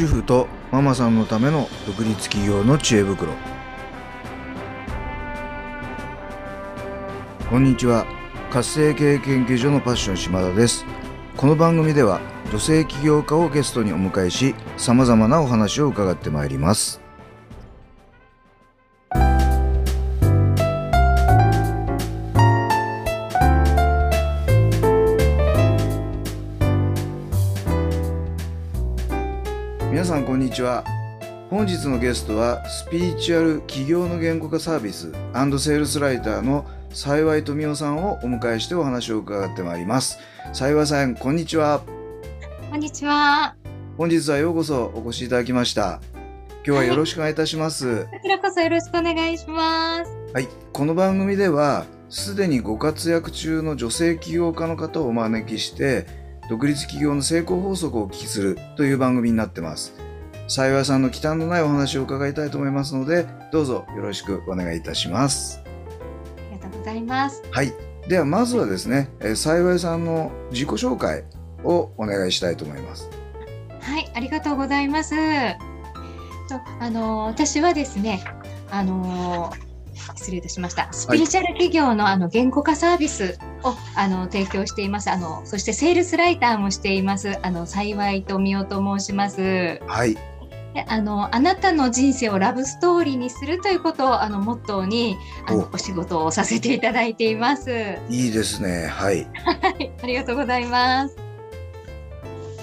主婦とママさんのための独立企業の知恵袋。こんにちは。活性経営研究所のパッション島田です。この番組では女性起業家をゲストにお迎えしさまざまなお話を伺ってまいります。にちは。本日のゲストはスピリチュアル企業の言語化サービスセールスライターの幸い富夫さんをお迎えしてお話を伺ってまいります。幸いさんこんにちは。こんにちは。本日はようこそお越しいただきました。今日はよろしくお願いいたします、はい、こちらこそよろしくお願いします。はい。この番組ではすでにご活躍中の女性起業家の方をお招きして独立企業の成功法則をお聞きするという番組になってます幸いさんの忌憚のないお話を伺いたいと思いますのでどうぞよろしくお願いいたしますありがとうございますはいではまずはですね、えー、幸いさんの自己紹介をお願いしたいと思いますはいありがとうございますとあの私はですねあの失礼いたしました。スピリチュアル企業のあの言語化サービスをあの提供しています。あのそしてセールスライターもしています。あの幸い富夫と申します。はい。であのあなたの人生をラブストーリーにするということをあのモットーにあのお仕事をさせていただいています。いいですね。はい。はい、ありがとうございます。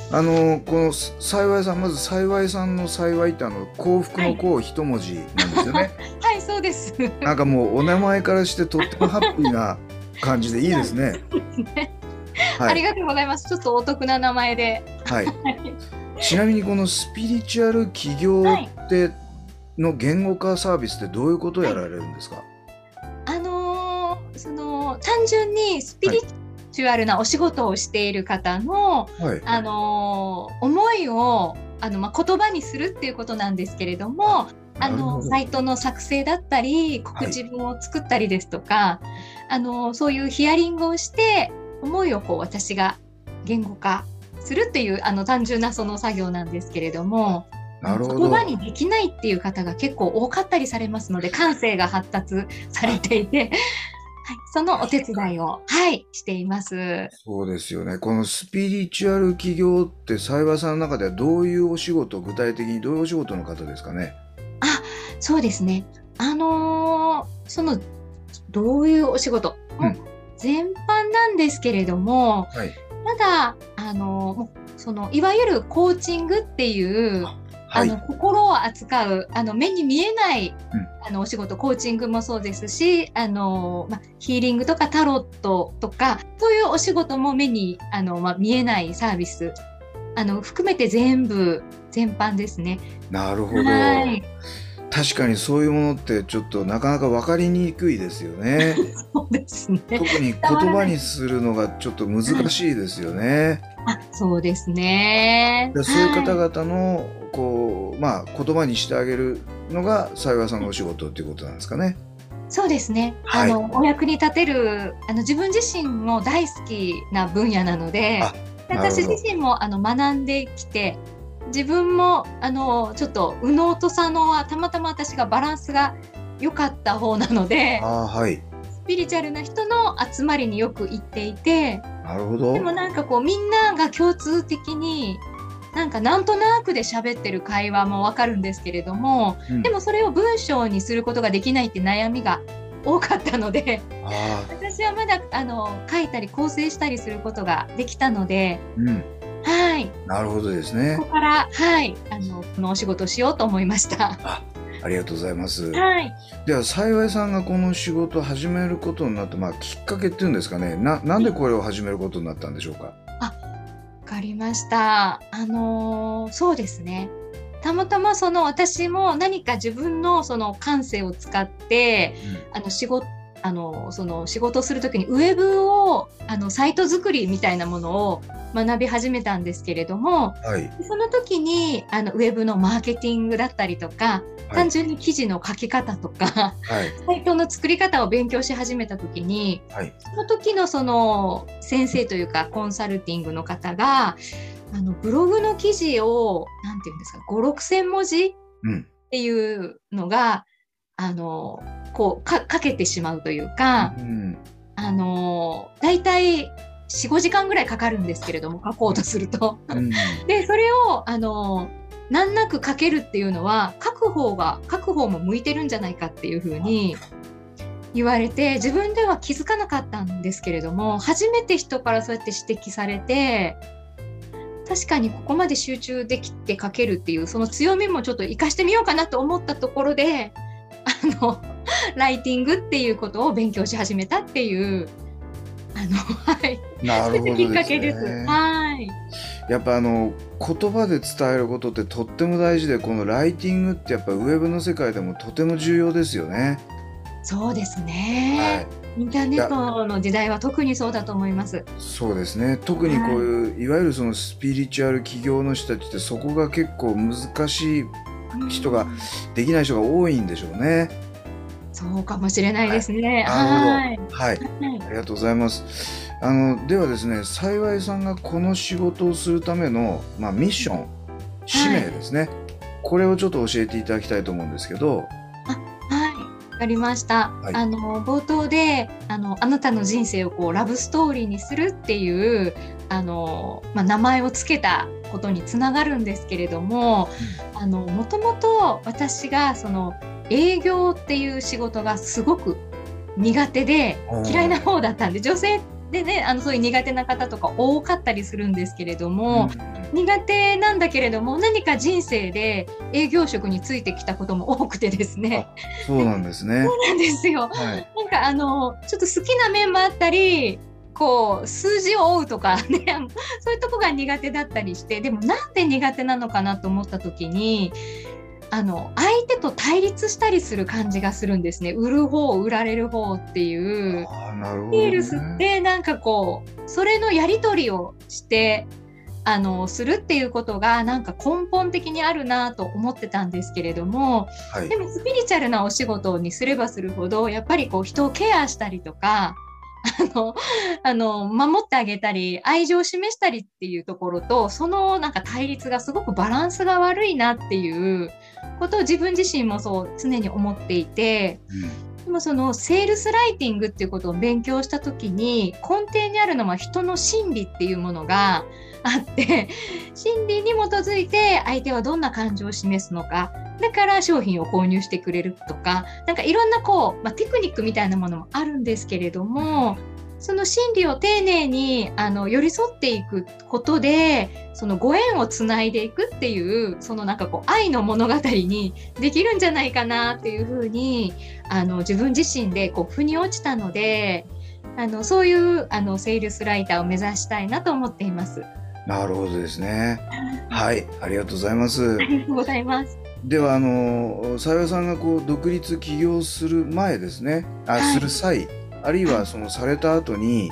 あのこの幸いさんまず幸いさんの幸いってあの幸福の幸一文字なんですよね。はい、そうです。なんかもうお名前からしてとってもハッピーな感じでいいですね。はい、ありがとうございます。ちょっとお得な名前で。はい。ちなみにこのスピリチュアル企業っての言語化サービスってどういうことをやられるんですか？はい、あのー、その単純にスピリチュアルなお仕事をしている方の、はい、あのー、思いをあのまあ言葉にするっていうことなんですけれども。あのサイトの作成だったり告知文を作ったりですとか、はい、あのそういうヒアリングをして思いをこう私が言語化するっていうあの単純なその作業なんですけれどもなるほど言葉にできないっていう方が結構多かったりされますので感性が発達されていて。はい、そのお手伝いを、はい、しています。そうですよね。このスピリチュアル企業って、イさんの中ではどういうお仕事、具体的にどういうお仕事の方ですかね？あ、そうですね。あのー、そのどういうお仕事、うん、全般なんですけれども、はい、ただあのそのいわゆるコーチングっていうあの心を扱うあの目に見えない、うん、あのお仕事コーチングもそうですしあの、ま、ヒーリングとかタロットとかそういうお仕事も目にあの、ま、見えないサービス。あの含めて全部全般ですね。なるほど、はい確かにそういうものってちょっとなかなか分かりにくいですよね。そうですね。特に言葉にするのがちょっと難しいですよね。あ、そうですね。そういう方々の、こうまあ言葉にしてあげるのが幸いさんのお仕事っていうことなんですかね。そうですね。はい、あのお役に立てるあの自分自身も大好きな分野なので、私自身もあの学んできて。自分もあのちょっと右脳と左脳はたまたま私がバランスが良かった方なので、はい、スピリチュアルな人の集まりによく行っていてなるほど。でもなんかこうみんなが共通的になんかなんとなくで喋ってる会話もわかるんですけれども、うん、でもそれを文章にすることができないって悩みが多かったので私はまだあの書いたり構成したりすることができたので、うん、はい。なるほどですね。ここからはいあのこのお仕事をしようと思いました。あ、ありがとうございます。はい。では幸いさんがこの仕事を始めることになったまあきっかけっていうんですかね。ななんでこれを始めることになったんでしょうか？あ、わかりました。あのー、そうですね。たまたまその私も何か自分のその感性を使って、うん、あの仕事あのその仕事をする時にウェブをあのサイト作りみたいなものを学び始めたんですけれども、はい、その時にあのウェブのマーケティングだったりとか、はい、単純に記事の書き方とか、はい、サイトの作り方を勉強し始めた時に、その時のその先生というかコンサルティングの方があのブログの記事をなんていうんですか5 6千文字っていうのが、うん、あのこうかけてしまうというか、うん、あの大体45時間ぐらいかかるんですけれども書こうとすると。うん、でそれをあの難なく書けるっていうのは書く方が書く方も向いてるんじゃないかっていうふうに言われて自分では気づかなかったんですけれども初めて人からそうやって指摘されて確かにここまで集中できて書けるっていうその強みもちょっと活かしてみようかなと思ったところであのライティングっていうことを勉強し始めたっていうあのはい。なるほど、ね、きっかけです。はい。やっぱあの言葉で伝えることってとっても大事でこのライティングってやっぱウェブの世界でもとても重要ですよね。そうですね、はい、インターネットの時代は特にそうだと思います。そうですね。特にこういう、はい、いわゆるそのスピリチュアル企業の人たちってそこが結構難しい人が、できない人が多いんでしょうね。そうかもしれないですね。はい。はい。ありがとうございます。あのではですね、幸いさんがこの仕事をするためのまあミッション、使命ですね。はい、これをちょっと教えていただきたいと思うんですけど。わかりました。はい、あの冒頭であのあなたの人生をこうラブストーリーにするっていうあのまあ、名前を付けたことにつながるんですけれども、うん、あのもともと私がその営業っていう仕事がすごく苦手で嫌いな方だったんで女性でねあのそういう苦手な方とか多かったりするんですけれども、うん、苦手なんだけれども何か人生で営業職についてきたことも多くてですね。そうなんですね。そうなんですよ、はい、なんかあのちょっと好きな面もあったりこう数字を追うとかね そういうとこが苦手だったりしてでもなんで苦手なのかなと思った時にあの相手と対立したりする感じがするんですね。売る方売られる方っていう。セールスってなんかこうそれのやり取りをしてあのするっていうことがなんか根本的にあるなと思ってたんですけれども、はい、でもスピリチュアルなお仕事にすればするほどやっぱりこう人をケアしたりとかあの、あの、守ってあげたり、愛情を示したりっていうところと、そのなんか対立がすごくバランスが悪いなっていうことを自分自身もそう常に思っていて、うん、でもそのセールスライティングっていうことを勉強した時に、根底にあるのは人の心理っていうものが あって、心理に基づいて相手はどんな感情を示すのか、だから商品を購入してくれるとか、なんかいろんなこう、まあ、テクニックみたいなものもあるんですけれども、その心理を丁寧にあの寄り添っていくことでそのご縁をつないでいくっていうそのなんかこう愛の物語にできるんじゃないかなっていうふうにあの自分自身でこう腑に落ちたのであのそういうあのセールスライターを目指したいなと思っています。なるほどですね。はい、ありがとうございます。ありがとうございます。ではあのさよさんがこう独立起業する前ですね。あ、はい、する際あるいはそのされた後に、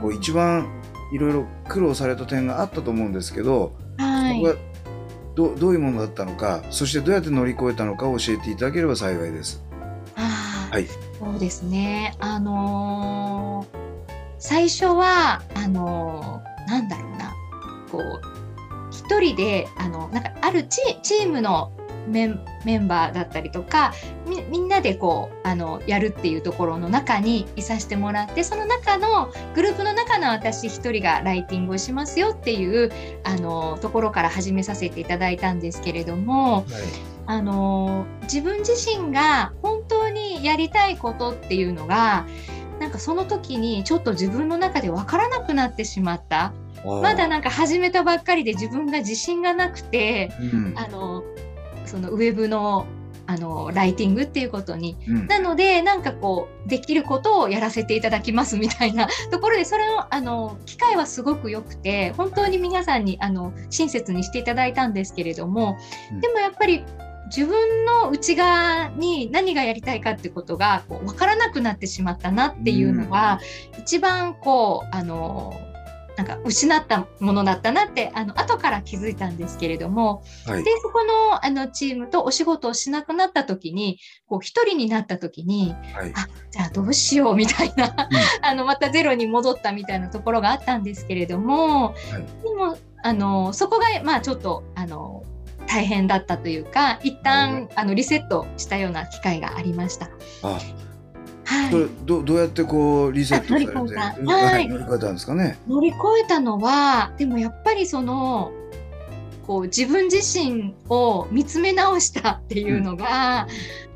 こう一番いろいろ苦労された点があったと思うんですけど、はい、そこがどどういうものだったのかそしてどうやって乗り越えたのかを教えていただければ幸いです。はい、そうですね。あのー、最初はあのー、なんだろうな。こう一人であのなんかあるチームのメンメンバーだったりとかみんなでこうあのやるっていうところの中にいさせてもらってその中のグループの中の私一人がライティングをしますよっていうあのところから始めさせていただいたんですけれども、はい、あの自分自身が本当にやりたいことっていうのがなんかその時にちょっと自分の中で分からなくなってしまった。まだなんか始めたばっかりで自分が自信がなくて、うん、あのそのウェブのあのライティングっていうことに、うん、なのでなんかこうできることをやらせていただきますみたいな ところでそれのあの機会はすごく良くて本当に皆さんにあの親切にしていただいたんですけれども、うん、でもやっぱり自分の内側に何がやりたいかってことがこう分からなくなってしまったなっていうのは、うん、一番こうあのなんか失ったものだったなってあの後から気づいたんですけれども、はい。でそこのあのチームとお仕事をしなくなった時にこう一人になった時にはい。あじゃあどうしようみたいな、あのまたゼロに戻ったみたいなところがあったんですけれども、でもあのそこがまあちょっとあの大変だったというか一旦あのリセットしたような機会がありました。あはい。どどうやってこうリセット乗り越えた。乗り越えたんですかね？乗り越えたのはでもやっぱりそのこう自分自身を見つめ直したっていうのが、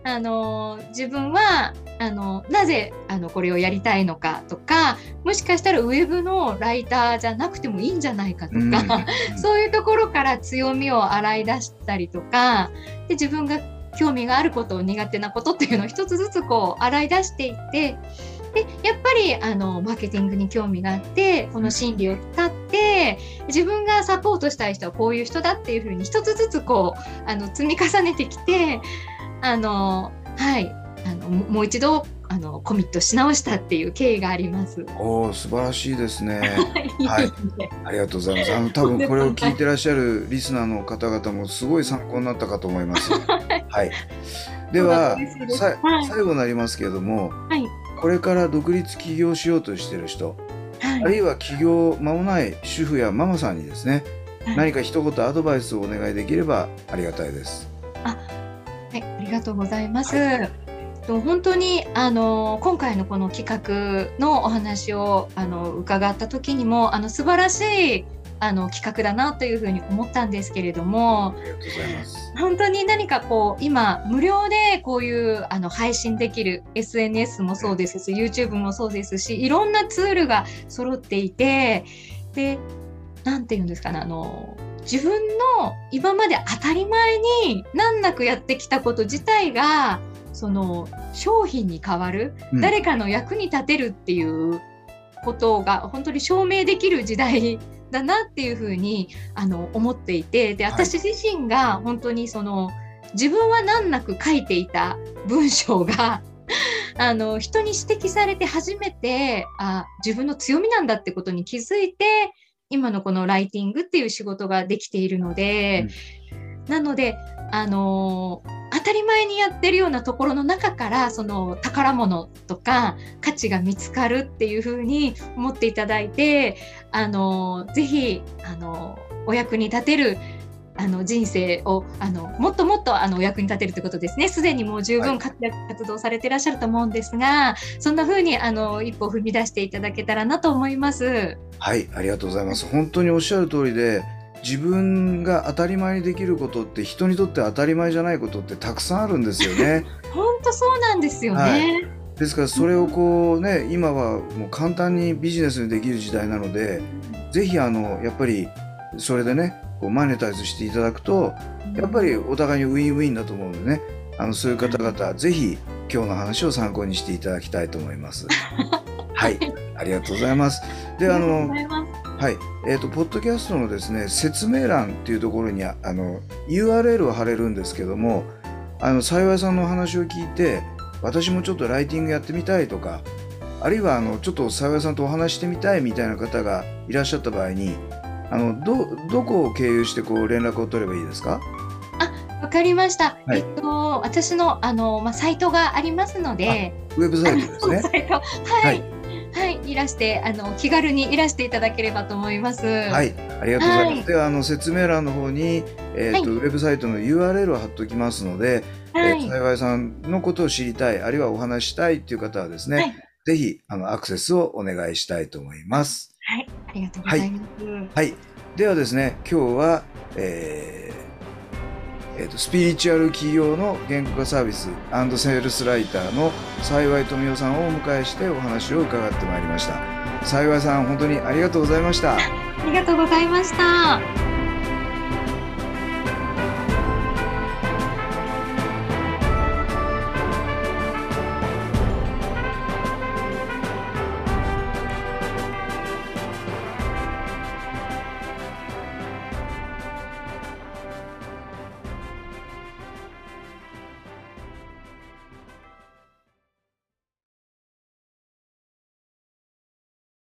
あの自分はあのなぜあのこれをやりたいのかとかもしかしたらウェブのライターじゃなくてもいいんじゃないかとか、うん。そういうところから強みを洗い出したりとかで自分が興味があること苦手なことっていうのを一つずつこう洗い出していってでやっぱりあのマーケティングに興味があってこの心理を立って自分がサポートしたい人はこういう人だっていうふうに一つずつこうあの積み重ねてきてあのはいあのもう一度あのコミットし直したっていう経緯があります。おお素晴らしいですね。はいいありがとうございます。あの多分 これを聞いてらっしゃるリスナーの方々もすごい参考になったかと思います。はい。ではそうだと嬉しいですさはい最後になりますけれども、はいこれから独立起業しようとしている人、はいあるいは起業間もない主婦やママさんにですね、はい何か一言アドバイスをお願いできればありがたいです。はい、ありがとうございます。と本当にあの今回のこの企画のお話をあの伺った時にもあの素晴らしいあの企画だなというふうに思ったんですけれども。本当に何かこう今無料でこういうあの配信できる SNS もそうですし YouTube もそうですしいろんなツールが揃っていてで何て言うんですかねあの自分の今まで当たり前に難なくやってきたこと自体がその商品に変わる、うん。誰かの役に立てるっていうことが本当に証明できる時代だなっていうふうにあの思っていてではい。私自身が本当にその自分は難なく書いていた文章が あの人に指摘されて初めてあ自分の強みなんだってことに気づいて今のこのライティングっていう仕事ができているので、なのであの当たり前にやってるようなところの中からその宝物とか価値が見つかるっていうふうに思っていただいてあのぜひあのお役に立てるあの人生をあのもっともっとあのお役に立てるということですねすでにもう十はい分活躍、活動されていらっしゃると思うんですがそんな風にあの一歩踏み出していただけたらなと思います。はい、ありがとうございます。本当におっしゃる通りで、自分が当たり前にできることって人にとって当たり前じゃないことってたくさんあるんですよね。本当そうなんですよね。はいですからそれをこうね、今はもう簡単にビジネスにできる時代なので、ぜひあのやっぱりそれでね、こうマネタイズしていただくと、やっぱりお互いにウィンウィンだと思うのでね、あのそういう方々ぜひ今日の話を参考にしていただきたいと思います。はい、ありがとうございます。で、あのございますはい、えー、とポッドキャストのですね説明欄っていうところにああの URL を貼れるんですけどもあの幸いさんのお話を聞いて私もちょっとライティングやってみたいとかあるいはあのちょっと幸いさんとお話してみたいみたいな方がいらっしゃった場合にあのどどこを経由してこう連絡を取ればいいですか？わかりました。はい。えっと私のあのまあサイトがありますので、ウェブサイトですね。はい。はい、いらしてあの気軽にいらしていただければと思います。は、はいありがとうございます。はいではあの説明欄の方に、えーとはいウェブサイトの URL を貼っておきますので、えー幸いさんのことを知りたいあるいはお話ししたいっていう方はですね、はいぜひあのアクセスをお願いしたいと思います。はい、ありがとうございます。はい、ではですね今日は、えーえーとスピリチュアル企業の言語化サービスセールスライターの幸い富夫さんをお迎えしてお話を伺ってまいりました。幸いさん本当にありがとうございました。ありがとうございました。